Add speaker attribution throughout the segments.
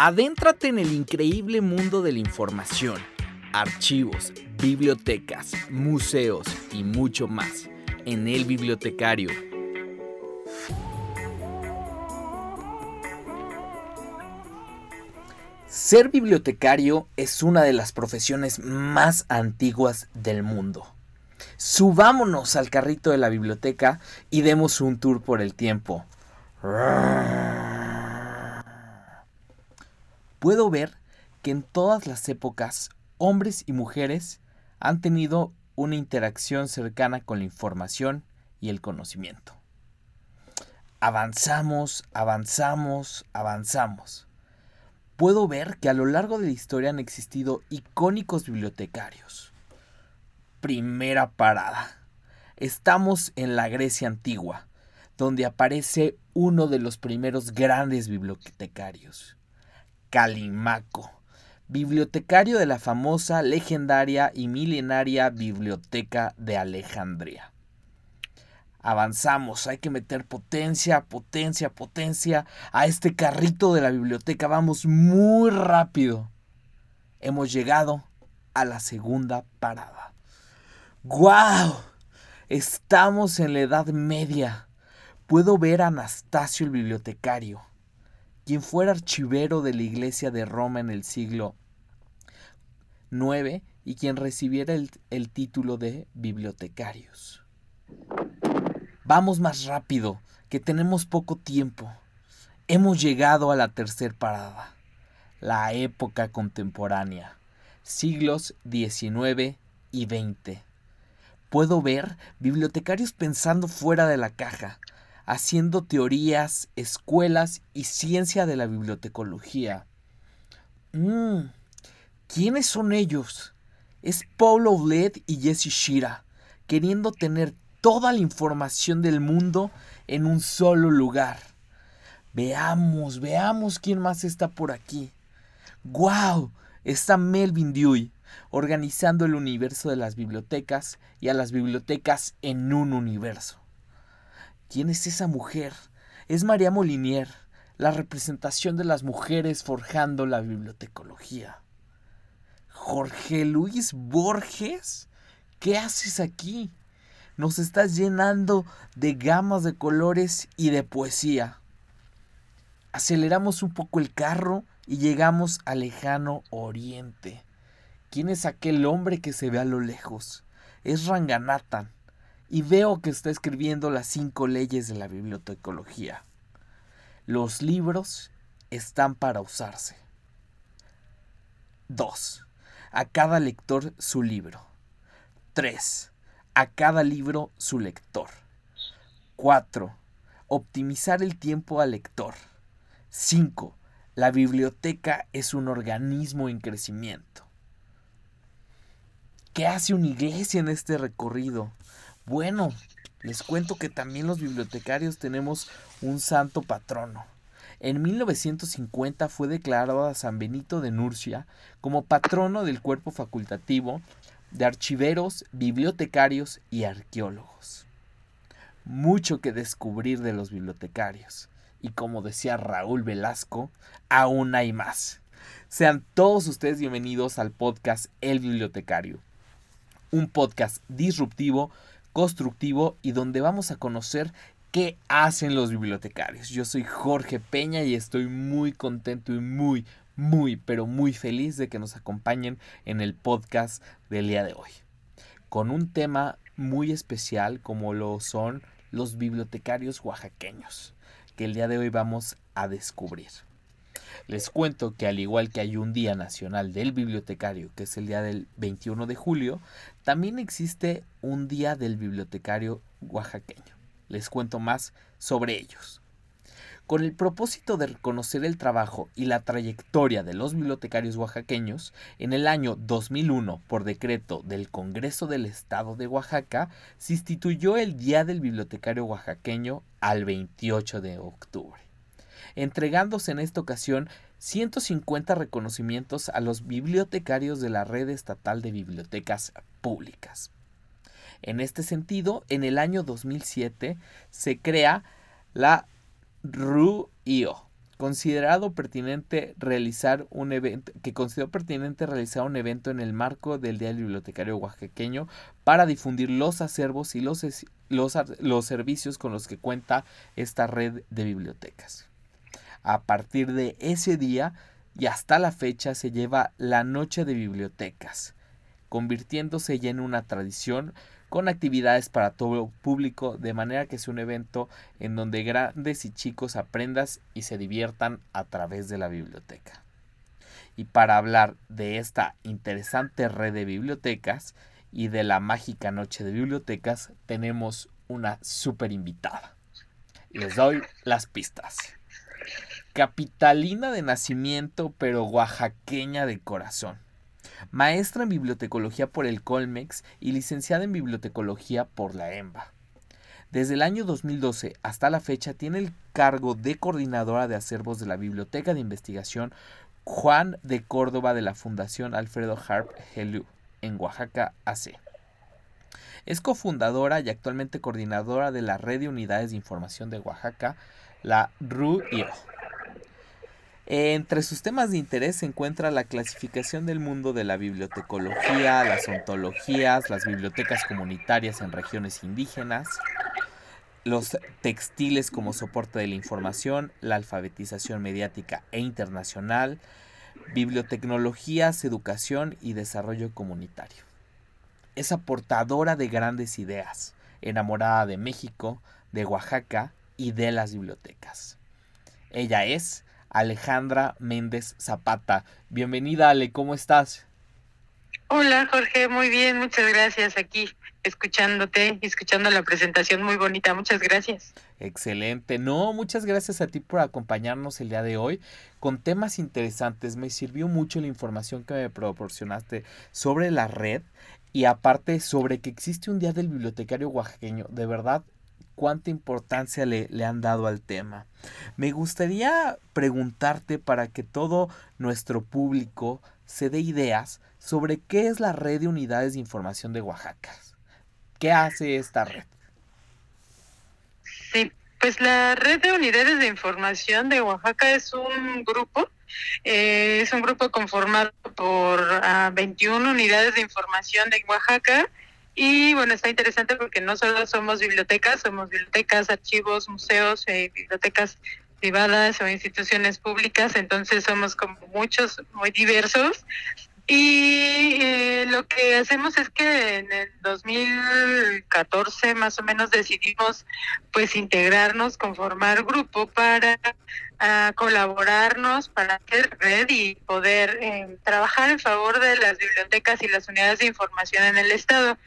Speaker 1: Adéntrate en el increíble mundo de la información, archivos, bibliotecas, museos y mucho más en El Bibliotecario. Ser bibliotecario es una de las profesiones más antiguas del mundo. Subámonos al carrito de la biblioteca y demos un tour por el tiempo. Puedo ver que en todas las épocas hombres y mujeres han tenido una interacción cercana con la información y el conocimiento. Avanzamos, avanzamos, avanzamos. Puedo ver que a lo largo de la historia han existido icónicos bibliotecarios. Primera parada. Estamos en la Grecia antigua, donde aparece uno de los primeros grandes bibliotecarios, Calimaco, bibliotecario de la famosa, legendaria y milenaria Biblioteca de Alejandría. Avanzamos, hay que meter potencia, potencia, potencia a este carrito de la biblioteca. Vamos muy rápido. Hemos llegado a la segunda parada. ¡Guau! Estamos en la Edad Media. Puedo ver a Anastasio el bibliotecario quien fuera archivero de la iglesia de Roma en el siglo IX y quien recibiera el, el título de bibliotecarios. Vamos más rápido, que tenemos poco tiempo. Hemos llegado a la tercera parada, la época contemporánea, siglos XIX y XX. Puedo ver bibliotecarios pensando fuera de la caja, haciendo teorías, escuelas y ciencia de la bibliotecología. Mm, ¿Quiénes son ellos? Es Paul Oulet y Jesse Shira, queriendo tener toda la información del mundo en un solo lugar. Veamos, veamos quién más está por aquí. ¡Guau! Está Melvin Dewey, organizando el universo de las bibliotecas y a las bibliotecas en un universo. ¿Quién es esa mujer? Es María Molinier, la representación de las mujeres forjando la bibliotecología. Jorge Luis Borges, ¿qué haces aquí? Nos estás llenando de gamas de colores y de poesía. Aceleramos un poco el carro y llegamos al lejano oriente. ¿Quién es aquel hombre que se ve a lo lejos? Es Ranganathan, y veo que está escribiendo las cinco leyes de la bibliotecología. Los libros están para usarse. 2. A cada lector su libro. 3. A cada libro su lector. 4. Optimizar el tiempo al lector. 5. La biblioteca es un organismo en crecimiento. ¿Qué hace una iglesia en este recorrido? Bueno, les cuento que también los bibliotecarios tenemos un santo patrono. En 1950 fue declarado a San Benito de Nurcia como patrono del cuerpo facultativo de archiveros, bibliotecarios y arqueólogos. Mucho que descubrir de los bibliotecarios. Y como decía Raúl Velasco, aún hay más. Sean todos ustedes bienvenidos al podcast El Bibliotecario. Un podcast disruptivo constructivo y donde vamos a conocer qué hacen los bibliotecarios. Yo soy Jorge Peña y estoy muy contento y muy, muy, pero muy feliz de que nos acompañen en el podcast del día de hoy. Con un tema muy especial como lo son los bibliotecarios oaxaqueños, que el día de hoy vamos a descubrir. Les cuento que al igual que hay un Día Nacional del Bibliotecario, que es el día del 21 de julio, también existe un Día del Bibliotecario oaxaqueño. Les cuento más sobre ellos. Con el propósito de reconocer el trabajo y la trayectoria de los bibliotecarios oaxaqueños, en el año 2001, por decreto del Congreso del Estado de Oaxaca, se instituyó el Día del Bibliotecario Oaxaqueño al 28 de octubre entregándose en esta ocasión 150 reconocimientos a los bibliotecarios de la Red Estatal de Bibliotecas Públicas. En este sentido, en el año 2007 se crea la RUIO, considerado pertinente realizar un evento que consideró pertinente realizar un evento en el marco del Día del Bibliotecario Oaxaqueño para difundir los acervos y los, los, los servicios con los que cuenta esta red de bibliotecas. A partir de ese día y hasta la fecha se lleva la Noche de Bibliotecas, convirtiéndose ya en una tradición con actividades para todo público, de manera que sea un evento en donde grandes y chicos aprendas y se diviertan a través de la biblioteca. Y para hablar de esta interesante red de bibliotecas y de la mágica noche de bibliotecas, tenemos una super invitada. Les doy las pistas. Capitalina de nacimiento, pero oaxaqueña de corazón maestra en bibliotecología por el Colmex y licenciada en bibliotecología por la EMBA. Desde el año 2012 hasta la fecha tiene el cargo de coordinadora de acervos de la Biblioteca de Investigación Juan de Córdoba de la Fundación Alfredo Harp Helú en Oaxaca AC. Es cofundadora y actualmente coordinadora de la Red de Unidades de Información de Oaxaca, la RUIO. Entre sus temas de interés se encuentra la clasificación del mundo de la bibliotecología, las ontologías, las bibliotecas comunitarias en regiones indígenas, los textiles como soporte de la información, la alfabetización mediática e internacional, bibliotecnologías, educación y desarrollo comunitario. Es aportadora de grandes ideas, enamorada de México, de Oaxaca y de las bibliotecas. Ella es Alejandra Méndez Zapata. Bienvenida Ale, ¿cómo estás?
Speaker 2: Hola Jorge, muy bien, muchas gracias aquí escuchándote y escuchando la presentación muy bonita, muchas gracias.
Speaker 1: Excelente, no, muchas gracias a ti por acompañarnos el día de hoy con temas interesantes, me sirvió mucho la información que me proporcionaste sobre la red y aparte sobre que existe un día del bibliotecario oaxaqueño, de verdad cuánta importancia le, le, han dado al tema. Me gustaría preguntarte para que todo nuestro público se dé ideas sobre qué es la red de unidades de información de Oaxaca. ¿Qué hace esta red?
Speaker 2: Sí, pues la red de unidades de información de Oaxaca es un grupo, eh, es un grupo conformado por 21 ah, unidades de información de Oaxaca y bueno, está interesante porque no solo somos bibliotecas, somos bibliotecas, archivos, museos, eh, bibliotecas privadas o instituciones públicas, entonces somos como muchos, muy diversos. Y eh, lo que hacemos es que en el 2014 más o menos decidimos pues integrarnos, conformar grupo para ah, colaborarnos, para hacer red y poder eh, trabajar en favor de las bibliotecas y las unidades de información en el Estado.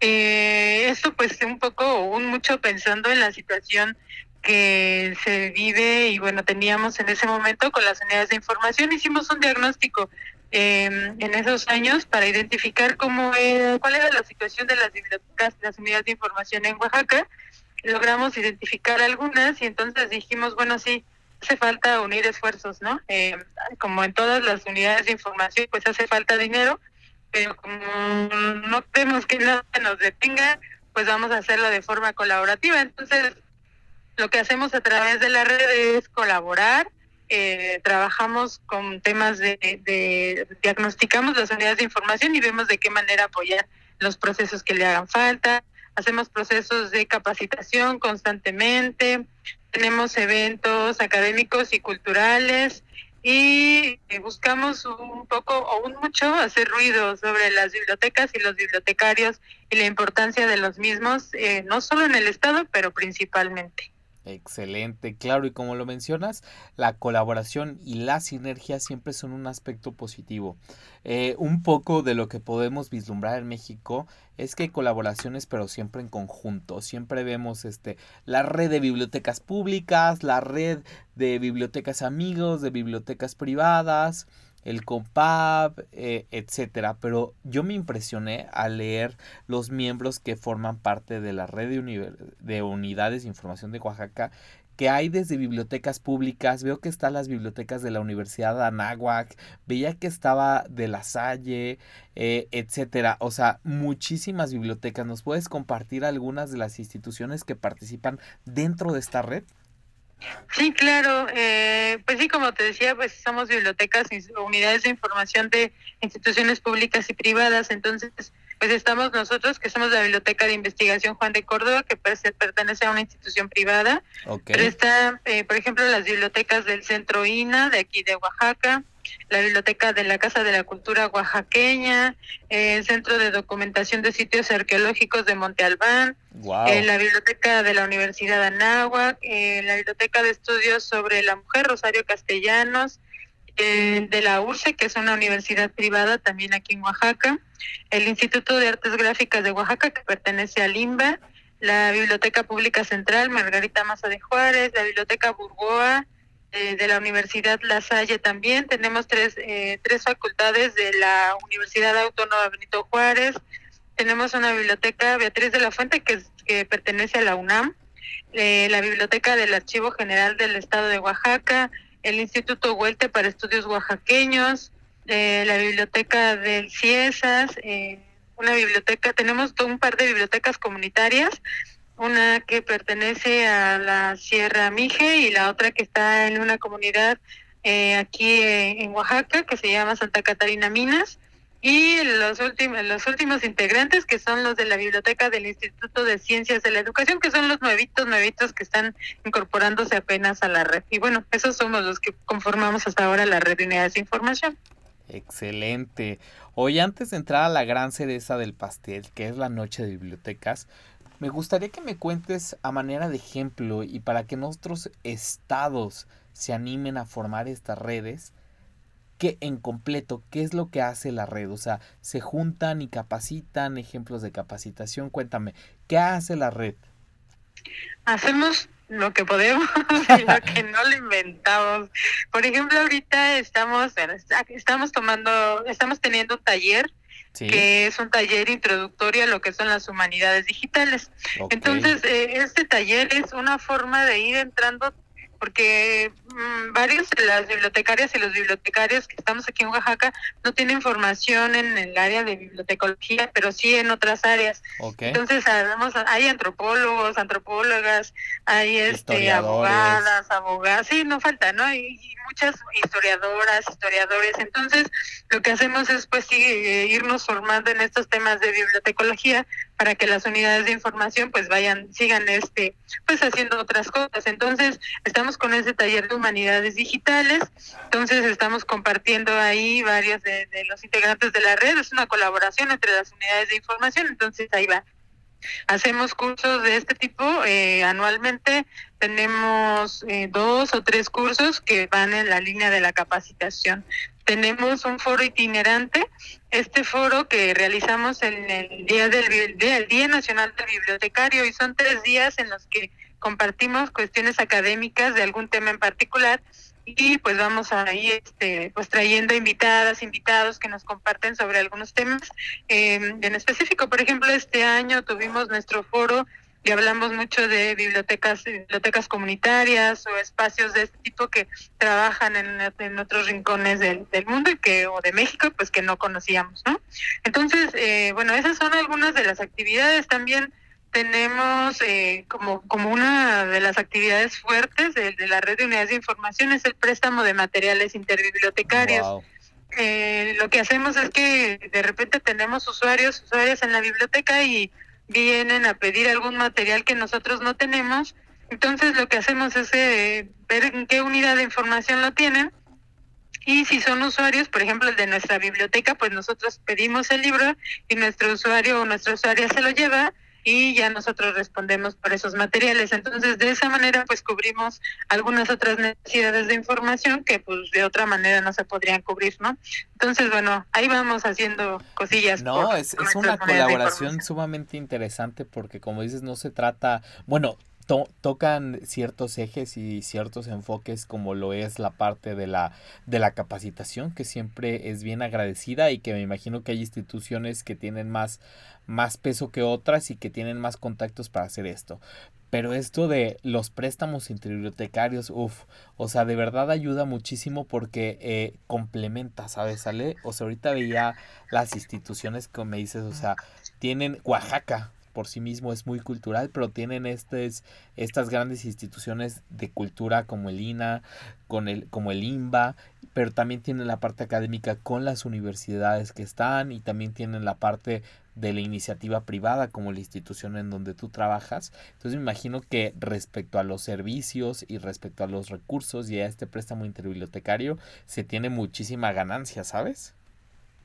Speaker 2: Eh, esto pues un poco, un mucho pensando en la situación que se vive y bueno, teníamos en ese momento con las unidades de información, hicimos un diagnóstico em, en esos años para identificar cómo era, cuál era la situación de las bibliotecas, las unidades de información en Oaxaca. Logramos identificar algunas y entonces dijimos, bueno, sí, hace falta unir esfuerzos, ¿no? Em, como en todas las unidades de información, pues hace falta dinero pero como no tenemos que nada nos detenga, pues vamos a hacerlo de forma colaborativa. Entonces, lo que hacemos a través de la red es colaborar, eh, trabajamos con temas de, de, diagnosticamos las unidades de información y vemos de qué manera apoyar los procesos que le hagan falta, hacemos procesos de capacitación constantemente, tenemos eventos académicos y culturales, y eh, buscamos un poco o un mucho hacer ruido sobre las bibliotecas y los bibliotecarios y la importancia de los mismos, eh, no solo en el Estado, pero principalmente.
Speaker 1: Excelente, claro, y como lo mencionas, la colaboración y la sinergia siempre son un aspecto positivo. Eh, un poco de lo que podemos vislumbrar en México es que hay colaboraciones, pero siempre en conjunto. Siempre vemos este, la red de bibliotecas públicas, la red de bibliotecas amigos, de bibliotecas privadas, el COMPAB, eh, etcétera. Pero yo me impresioné al leer los miembros que forman parte de la red de, de unidades de información de Oaxaca que hay desde bibliotecas públicas, veo que están las bibliotecas de la Universidad de Anáhuac, veía que estaba de La Salle, eh, etcétera. O sea, muchísimas bibliotecas. ¿Nos puedes compartir algunas de las instituciones que participan dentro de esta red?
Speaker 2: Sí, claro. Eh, pues sí, como te decía, pues somos bibliotecas, unidades de información de instituciones públicas y privadas. Entonces, pues estamos nosotros, que somos la Biblioteca de Investigación Juan de Córdoba, que pertenece a una institución privada. Pero está, eh, por ejemplo, las bibliotecas del Centro INA, de aquí de Oaxaca, la Biblioteca de la Casa de la Cultura Oaxaqueña, el Centro de Documentación de Sitios Arqueológicos de Monte Albán, eh, la Biblioteca de la Universidad de Anáhuac, eh, la Biblioteca de Estudios sobre la Mujer Rosario Castellanos, eh, de la URCE, que es una universidad privada también aquí en Oaxaca, el Instituto de Artes Gráficas de Oaxaca, que pertenece al IMBA, la Biblioteca Pública Central, Margarita Maza de Juárez, la Biblioteca Burgoa, eh, de la Universidad La Salle también. Tenemos tres, eh, tres facultades de la Universidad Autónoma Benito Juárez. Tenemos una biblioteca Beatriz de la Fuente que, que pertenece a la UNAM, la Biblioteca del Archivo General del Estado de Oaxaca, el Instituto Huelte para Estudios Oaxaqueños, eh, la Biblioteca del CIESAS, eh, una biblioteca, tenemos un par de bibliotecas comunitarias, una que pertenece a la Sierra Mije y la otra que está en una comunidad eh, aquí en Oaxaca que se llama Santa Catarina Minas. Y los últimos los últimos integrantes que son los de la biblioteca del Instituto de Ciencias de la Educación que son los nuevitos nuevitos que están incorporándose apenas a la red. Y bueno esos somos los que conformamos hasta ahora la red de de información.
Speaker 1: Excelente. Hoy antes de entrar a la gran cereza del pastel que es la noche de bibliotecas me gustaría que me cuentes a manera de ejemplo y para que nuestros estados se animen a formar estas redes ¿Qué en completo, qué es lo que hace la red? O sea, se juntan y capacitan, ejemplos de capacitación. Cuéntame, ¿qué hace la red?
Speaker 2: Hacemos lo que podemos y lo que no lo inventamos. Por ejemplo, ahorita estamos estamos tomando, estamos teniendo un taller que es un taller introductorio a lo que son las humanidades digitales. Entonces, eh, este taller es una forma de ir entrando porque mmm, varios de las bibliotecarias y los bibliotecarios que estamos aquí en Oaxaca no tienen formación en el área de bibliotecología, pero sí en otras áreas. Entonces, hay antropólogos, antropólogas, hay este abogadas, abogadas, sí, no falta, ¿no? Y, muchas historiadoras, historiadores. Entonces, lo que hacemos es pues sí, eh, irnos formando en estos temas de bibliotecología para que las unidades de información pues vayan, sigan este, pues haciendo otras cosas. Entonces, estamos con ese taller de humanidades digitales, entonces estamos compartiendo ahí varios de, los integrantes de la red, es una colaboración entre las unidades de información, entonces ahí va. Hacemos cursos de este tipo eh, anualmente. Tenemos eh, dos o tres cursos que van en la línea de la capacitación tenemos un foro itinerante, este foro que realizamos en el Día del Día Nacional del Bibliotecario y son tres días en los que compartimos cuestiones académicas de algún tema en particular y pues vamos ahí este pues trayendo invitadas invitados que nos comparten sobre algunos temas eh, en específico. Por ejemplo este año tuvimos nuestro foro y hablamos mucho de bibliotecas, bibliotecas comunitarias o espacios de este tipo que trabajan en, otros rincones del, mundo y que o de México pues que no conocíamos, ¿no? Entonces, eh, bueno, esas son algunas de las actividades. También tenemos eh, como, como una de las actividades fuertes de, la red de unidades de información es el préstamo de materiales interbibliotecarios. Eh, lo que hacemos es que de repente tenemos usuarios, usuarias en la biblioteca y vienen a pedir algún material que nosotros no tenemos. Entonces lo que hacemos es eh, ver en qué unidad de información lo tienen y si son usuarios, por ejemplo, el de nuestra biblioteca, pues nosotros pedimos el libro y nuestro usuario o nuestra usuaria se lo lleva y ya nosotros respondemos por esos materiales. Entonces, de esa manera, pues cubrimos algunas otras necesidades de información que pues de otra manera no se podrían cubrir, ¿no? Entonces, bueno, ahí vamos haciendo cosillas.
Speaker 1: No, es, es una colaboración sumamente interesante porque, como dices, no se trata, bueno, tocan ciertos ejes y ciertos enfoques como lo es la parte de la de la capacitación que siempre es bien agradecida y que me imagino que hay instituciones que tienen más más peso que otras y que tienen más contactos para hacer esto. Pero esto de los préstamos interbibliotecarios, uff, o sea, de verdad ayuda muchísimo porque eh, complementa, ¿sabes? Sale, o sea, ahorita veía las instituciones que me dices, o sea, tienen Oaxaca, por sí mismo es muy cultural, pero tienen estas, estas grandes instituciones de cultura como el INA, con el, como el INBA, pero también tienen la parte académica con las universidades que están y también tienen la parte de la iniciativa privada como la institución en donde tú trabajas. Entonces me imagino que respecto a los servicios y respecto a los recursos y a este préstamo interbibliotecario se tiene muchísima ganancia, ¿sabes?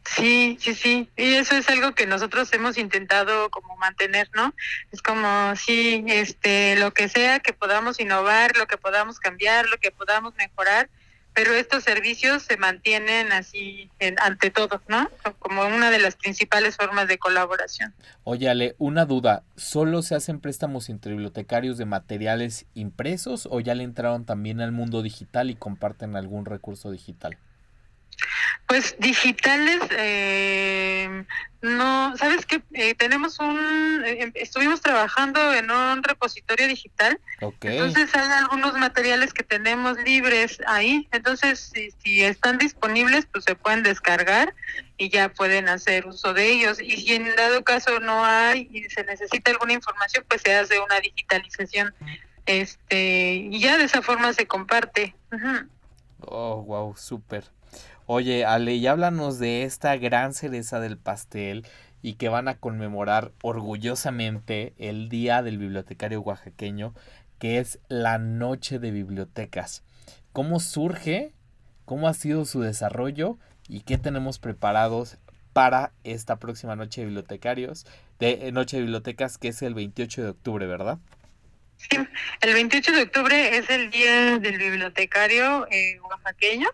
Speaker 2: Sí, sí, sí. Y eso es algo que nosotros hemos intentado como mantener, ¿no? Es como, sí, este, lo que sea que podamos innovar, lo que podamos cambiar, lo que podamos mejorar, pero estos servicios se mantienen así ante todo, ¿no? Como una de las principales formas de colaboración.
Speaker 1: Oye, Ale, una duda, ¿solo se hacen préstamos interbibliotecarios de materiales impresos o ya le entraron también al mundo digital y comparten algún recurso digital?
Speaker 2: Pues digitales, eh, no, ¿sabes qué? Eh, tenemos un, eh, em, estuvimos trabajando en un repositorio digital, entonces hay algunos materiales que tenemos libres ahí, entonces si, si, están disponibles, pues se pueden descargar y ya pueden hacer uso de ellos. Y si en dado caso no hay y se necesita alguna información, pues se hace una digitalización, este, y ya de esa forma se comparte.
Speaker 1: Oh, wow, súper. Oye, Ale, y háblanos de esta gran cereza del pastel y que van a conmemorar orgullosamente el Día del Bibliotecario Oaxaqueño, que es la Noche de Bibliotecas. ¿Cómo surge? ¿Cómo ha sido su desarrollo? ¿Y qué tenemos preparados para esta próxima Noche de Bibliotecarios, de eh, Noche de Bibliotecas, que es el 28 de octubre, ¿verdad?
Speaker 2: Sí, el 28 de octubre es el Día del Bibliotecario eh, Oaxaqueño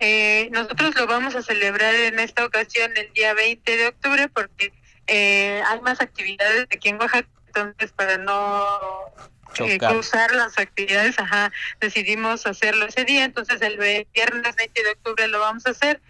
Speaker 2: eh, nosotros lo vamos a celebrar en esta ocasión el día 20 de octubre porque eh, hay más actividades aquí en Oaxaca, entonces para no eh, cruzar las actividades, ajá, decidimos hacerlo ese día, entonces el viernes 20 de octubre lo vamos a hacer.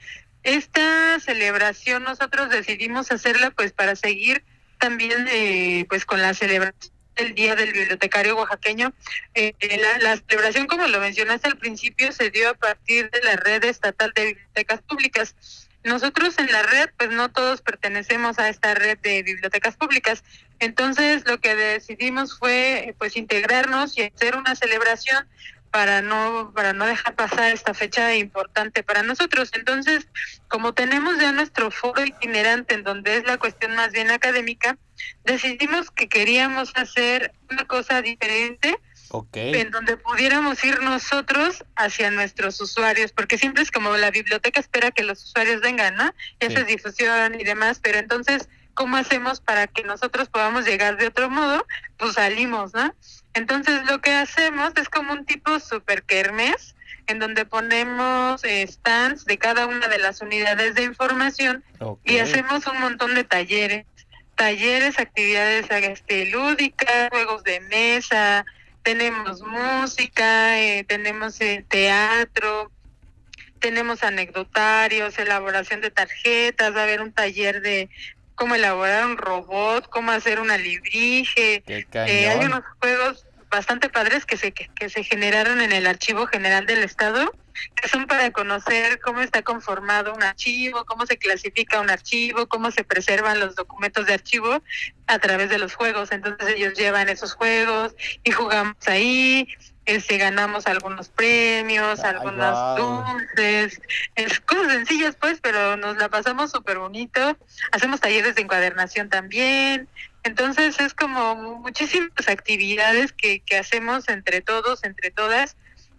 Speaker 2: Esta celebración nosotros decidimos hacerla pues para seguir también eh, pues con la celebración el Día del Bibliotecario Oaxaqueño. Eh, la, celebración, como lo mencionaste al principio, se dio a partir de la red estatal de bibliotecas públicas. Nosotros en la red, pues no todos pertenecemos a esta red de bibliotecas públicas. Entonces, lo que decidimos fue, pues, integrarnos y hacer una celebración para no para no dejar pasar esta fecha importante para nosotros. Entonces, como tenemos ya nuestro foro itinerante en donde es la cuestión más bien académica, decidimos que queríamos hacer una cosa diferente. En donde pudiéramos ir nosotros hacia nuestros usuarios, porque siempre es como la biblioteca espera que los usuarios vengan, ¿no? Esa es difusión y demás, pero entonces, ¿cómo hacemos para que nosotros podamos llegar de otro modo? Pues salimos, ¿no? Entonces lo que hacemos es como un tipo super kermes, en donde ponemos eh, stands de cada una de las unidades de información y hacemos un montón de talleres talleres, actividades este, lúdicas, juegos de mesa, tenemos música, eh, tenemos eh, teatro, tenemos anecdotarios, elaboración de tarjetas, va a haber un taller de cómo elaborar un robot, cómo hacer una librige. Eh, hay unos juegos bastante padres que se, que se generaron en el Archivo General del Estado que son para conocer cómo está conformado un archivo, cómo se clasifica un archivo, cómo se preservan los documentos de archivo a través de los juegos. Entonces ellos llevan esos juegos y jugamos ahí, este, ganamos algunos premios, algunas dulces, es, cosas sencillas pues, pero nos la pasamos súper bonito. Hacemos talleres de encuadernación también. Entonces es como muchísimas actividades que, que hacemos entre todos, entre todas,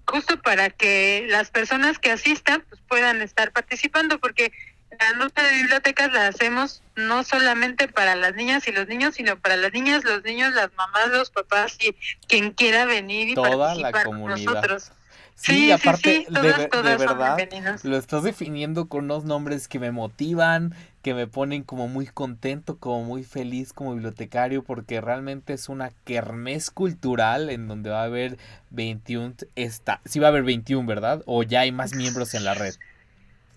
Speaker 2: justo para que las personas que asistan pues, puedan estar participando, porque la nota de bibliotecas la hacemos no solamente para las niñas y los niños, sino para las niñas, los niños, las mamás, los papás y quien quiera venir y
Speaker 1: Toda
Speaker 2: participar
Speaker 1: la comunidad. Con nosotros. Sí, aparte, de, verdad, lo estás definiendo con unos nombres que me motivan, que me ponen como muy contento, como muy feliz como bibliotecario, porque realmente es una kermés cultural en donde va a haber 21, esta, sí va a haber 21, ¿verdad? O ya hay más miembros en la red.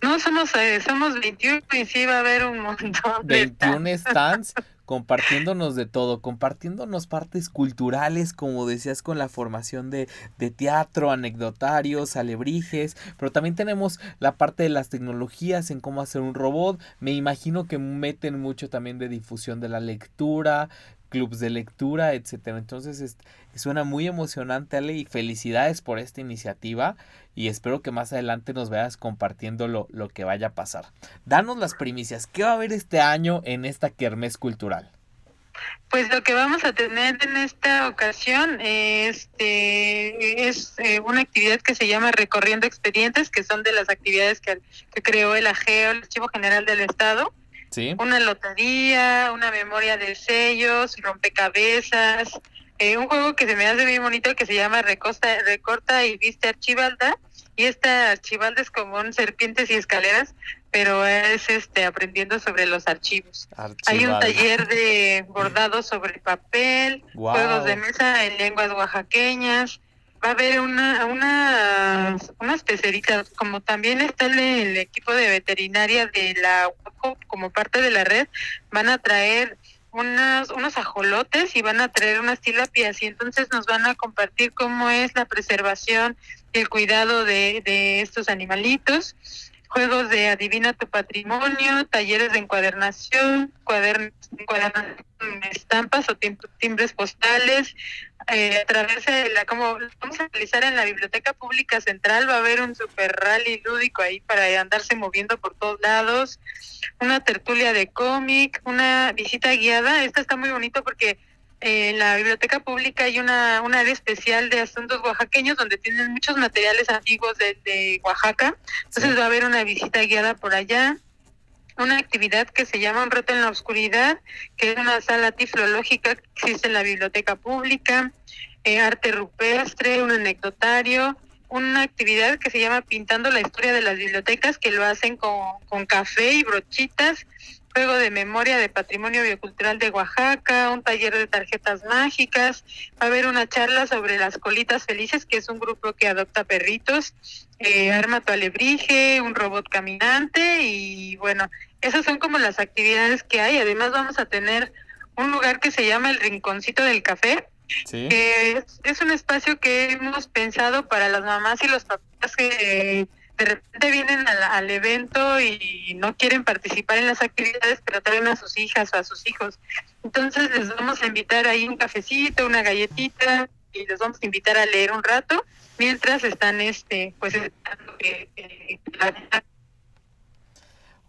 Speaker 2: No, somos, eh, somos 21 y sí va a haber un montón
Speaker 1: de 21 stands compartiéndonos de todo, compartiéndonos partes culturales, como decías, con la formación de, de teatro, anecdotarios, alebrijes, pero también tenemos la parte de las tecnologías en cómo hacer un robot. Me imagino que meten mucho también de difusión de la lectura, clubs de lectura, etcétera. Entonces suena muy emocionante, Ale, y felicidades por esta iniciativa y espero que más adelante nos vayas compartiendo lo, lo que vaya a pasar. Danos las primicias, ¿qué va a haber este año en esta Kermés Cultural?
Speaker 2: Pues lo que vamos a tener en esta ocasión este, es eh, una actividad que se llama Recorriendo Expedientes, que son de las actividades que, que creó el AGEO, el Archivo General del Estado.
Speaker 1: ¿Sí?
Speaker 2: Una lotería, una memoria de sellos, rompecabezas, eh, un juego que se me hace muy bonito que se llama Recosta, Recorta y Viste Archivalda. Y esta archivalda es como un serpientes y escaleras, pero es este aprendiendo sobre los archivos. Hay un taller de bordado sobre papel, juegos de mesa en lenguas oaxaqueñas. Va a haber una, una, unas peceritas, como también está el, equipo de veterinaria de la como parte de la red, van a traer unos, unos ajolotes y van a traer unas tilapias y entonces nos van a compartir cómo es la preservación y el cuidado de, de estos animalitos juegos de adivina tu patrimonio, talleres de encuadernación, cuadernos, estampas o timbres postales. Eh, a través de la, como vamos a realizar en la Biblioteca Pública Central, va a haber un super rally lúdico ahí para andarse moviendo por todos lados, una tertulia de cómic, una visita guiada. Esto está muy bonito porque en la biblioteca pública hay una, una área especial de asuntos oaxaqueños donde tienen muchos materiales antiguos de, Oaxaca. Entonces va a haber una visita guiada por allá. Una actividad que se llama Un reto en la oscuridad, que es una sala tiflológica que existe en la biblioteca pública. Eh, arte rupestre, un anecdotario, una actividad que se llama Pintando la historia de las bibliotecas, que lo hacen con, con café y brochitas juego de memoria de patrimonio biocultural de Oaxaca, un taller de tarjetas mágicas, va a haber una charla sobre las colitas felices, que es un grupo que adopta perritos, eh, arma tu alebrije, un robot caminante y bueno, esas son como las actividades que hay. Además vamos a tener un lugar que se llama el Rinconcito del Café, que es, un espacio que hemos pensado para las mamás y los papás que de repente vienen al, evento y no quieren participar en las actividades, pero traen a sus hijas o a sus hijos. Entonces les vamos a invitar ahí un cafecito, una galletita y les vamos a invitar a leer un rato mientras están este pues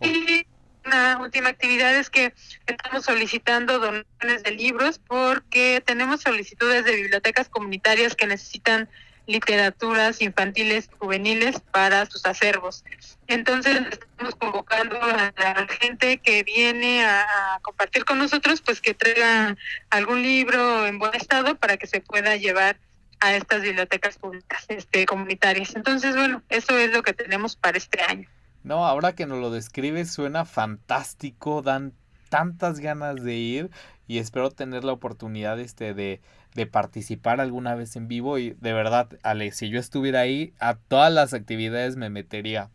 Speaker 2: y una última actividad es que estamos solicitando donaciones de libros porque tenemos solicitudes de bibliotecas comunitarias que necesitan literaturas infantiles juveniles para sus acervos. Entonces estamos convocando a la gente que viene a, compartir con nosotros, pues que traiga algún libro en buen estado para que se pueda llevar a estas bibliotecas públicas este, comunitarias. Entonces, bueno, eso es lo que tenemos para este año.
Speaker 1: No, ahora que nos lo describes suena fantástico, dan tantas ganas de ir y espero tener la oportunidad este de de participar alguna vez en vivo y de verdad, Ale, si yo estuviera ahí, a todas las actividades me metería.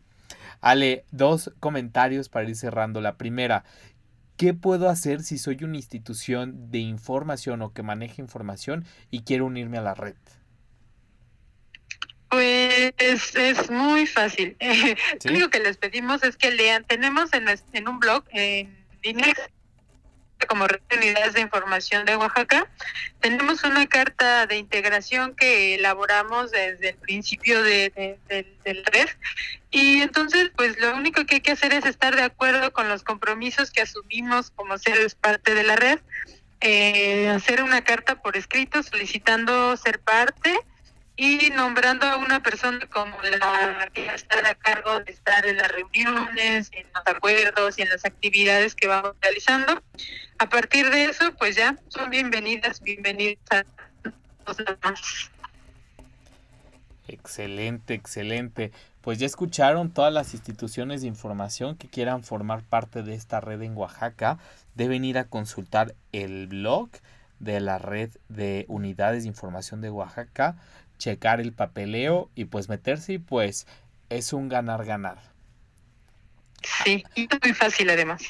Speaker 1: Ale, dos comentarios para ir cerrando. La primera, ¿qué puedo hacer si soy una institución de información o que maneja información y quiero unirme a la red?
Speaker 2: Pues es muy fácil. Lo único que les pedimos es que lean. Tenemos en, en un blog en como Red de Unidades de Información de Oaxaca, tenemos una carta de integración que elaboramos desde el principio de, del red. Y entonces pues lo único que hay que hacer es estar de acuerdo con los compromisos que asumimos como seres parte de la red, eh, hacer una carta por escrito solicitando ser parte y nombrando a una persona como la que está a cargo de estar en las reuniones, en los acuerdos y en las actividades que vamos realizando. A partir de eso, pues ya son bienvenidas, bienvenidas a los demás.
Speaker 1: Excelente, excelente. Pues ya escucharon todas las instituciones de información que quieran formar parte de esta red en Oaxaca. Deben ir a consultar el blog de la red de unidades de información de Oaxaca checar el papeleo y pues meterse y pues es un ganar-ganar.
Speaker 2: Sí, muy fácil además.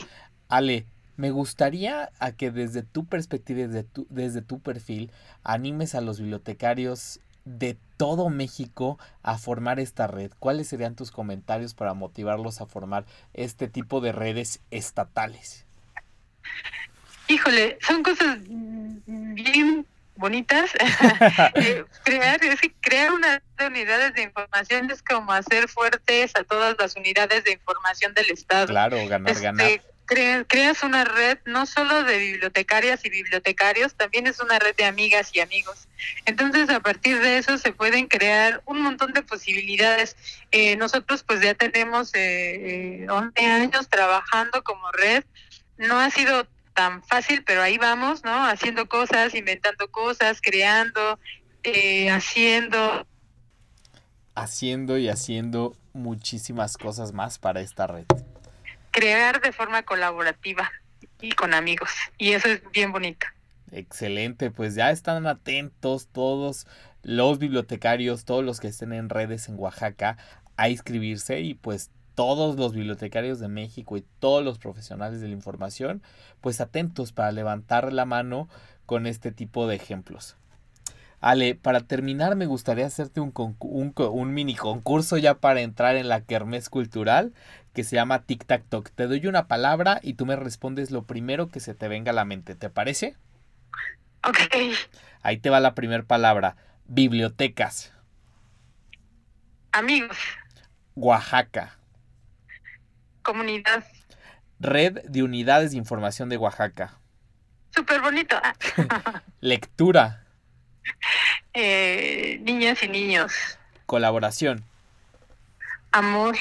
Speaker 1: Ale, me gustaría a que desde tu perspectiva, desde tu, desde tu perfil, animes a los bibliotecarios de todo México a formar esta red. ¿Cuáles serían tus comentarios para motivarlos a formar este tipo de redes estatales?
Speaker 2: Híjole, son cosas bien bonitas. Eh, crear, crear una de unidades de información es como hacer fuertes a todas las unidades de información del Estado.
Speaker 1: Claro, ganar,
Speaker 2: Este,
Speaker 1: ganar.
Speaker 2: crea- creas una red no solo de bibliotecarias y bibliotecarios, también es una red de amigas y amigos. Entonces, a partir de eso se pueden crear un montón de posibilidades. Eh, nosotros pues ya tenemos eh, eh, 11 años trabajando como red. No ha sido tan fácil, pero ahí vamos, ¿no? Haciendo cosas, inventando cosas, creando, eh, haciendo.
Speaker 1: Haciendo y haciendo muchísimas cosas más para esta red.
Speaker 2: crear de forma colaborativa y con amigos. Y eso es bien bonito.
Speaker 1: Excelente, pues ya están atentos todos los bibliotecarios, todos los que estén en redes en Oaxaca a inscribirse y pues todos los bibliotecarios de México y todos los profesionales de la información, pues atentos para levantar la mano con este tipo de ejemplos. Ale, para terminar me gustaría hacerte un, un mini concurso ya para entrar en la kermés cultural que se llama Tic Tac Toc. Te doy una palabra y tú me respondes lo primero que se te venga a la mente, ¿te parece?
Speaker 2: Ok.
Speaker 1: Ahí te va la primera palabra. Bibliotecas.
Speaker 2: Amigos,
Speaker 1: Oaxaca.
Speaker 2: Comunidad,
Speaker 1: Red de Unidades de Información de Oaxaca.
Speaker 2: súper bonito. Ah,
Speaker 1: Lectura.
Speaker 2: eh, niñas y niños,
Speaker 1: Colaboración.
Speaker 2: amor.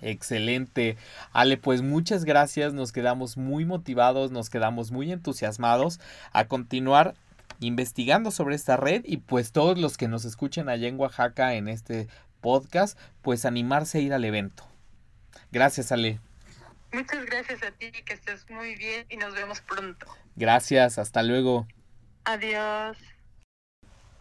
Speaker 1: Excelente. Ale, pues muchas gracias. Nos quedamos muy motivados, nos quedamos muy entusiasmados a continuar investigando sobre esta red y pues todos los que nos escuchen allá en Oaxaca en este podcast, pues animarse a ir al evento. Gracias, Ale.
Speaker 2: Muchas gracias a ti, que estés muy bien y nos vemos pronto.
Speaker 1: Gracias, hasta luego.
Speaker 2: Adiós.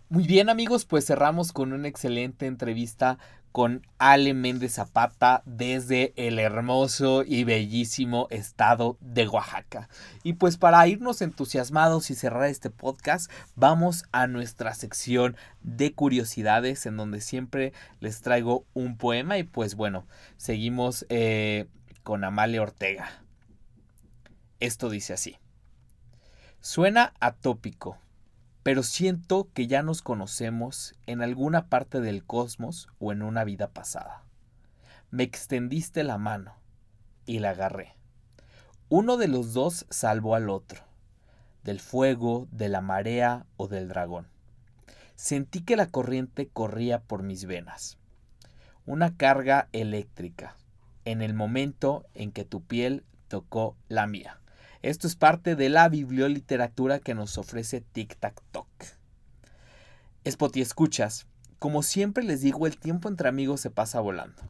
Speaker 1: Muy bien amigos, pues cerramos con una excelente entrevista con Ale Méndez Zapata desde el hermoso y bellísimo estado de Oaxaca. Y pues para irnos entusiasmados y cerrar este podcast, vamos a nuestra sección de curiosidades en donde siempre les traigo un poema y pues bueno, seguimos eh, con Amalia Ortega. Esto dice así. Suena atópico pero siento que ya nos conocemos en alguna parte del cosmos o en una vida pasada. Me extendiste la mano y la agarré. Uno de los dos salvó al otro, del fuego, de la marea o del dragón. Sentí que la corriente corría por mis venas. Una carga eléctrica, en el momento en que tu piel tocó la mía. Esto es parte de la biblioliteratura que nos ofrece Tic Tac Toc. Spotty escuchas, como siempre les digo, el tiempo entre amigos se pasa volando.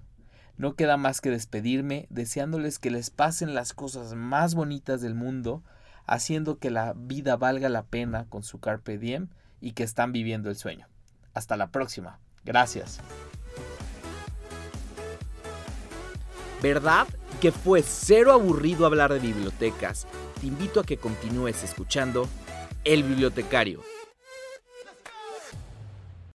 Speaker 1: No queda más que despedirme deseándoles que les pasen las cosas más bonitas del mundo, haciendo que la vida valga la pena con su carpe diem y que están viviendo el sueño. Hasta la próxima. Gracias. ¿Verdad que fue cero aburrido hablar de bibliotecas? Te invito a que continúes escuchando El Bibliotecario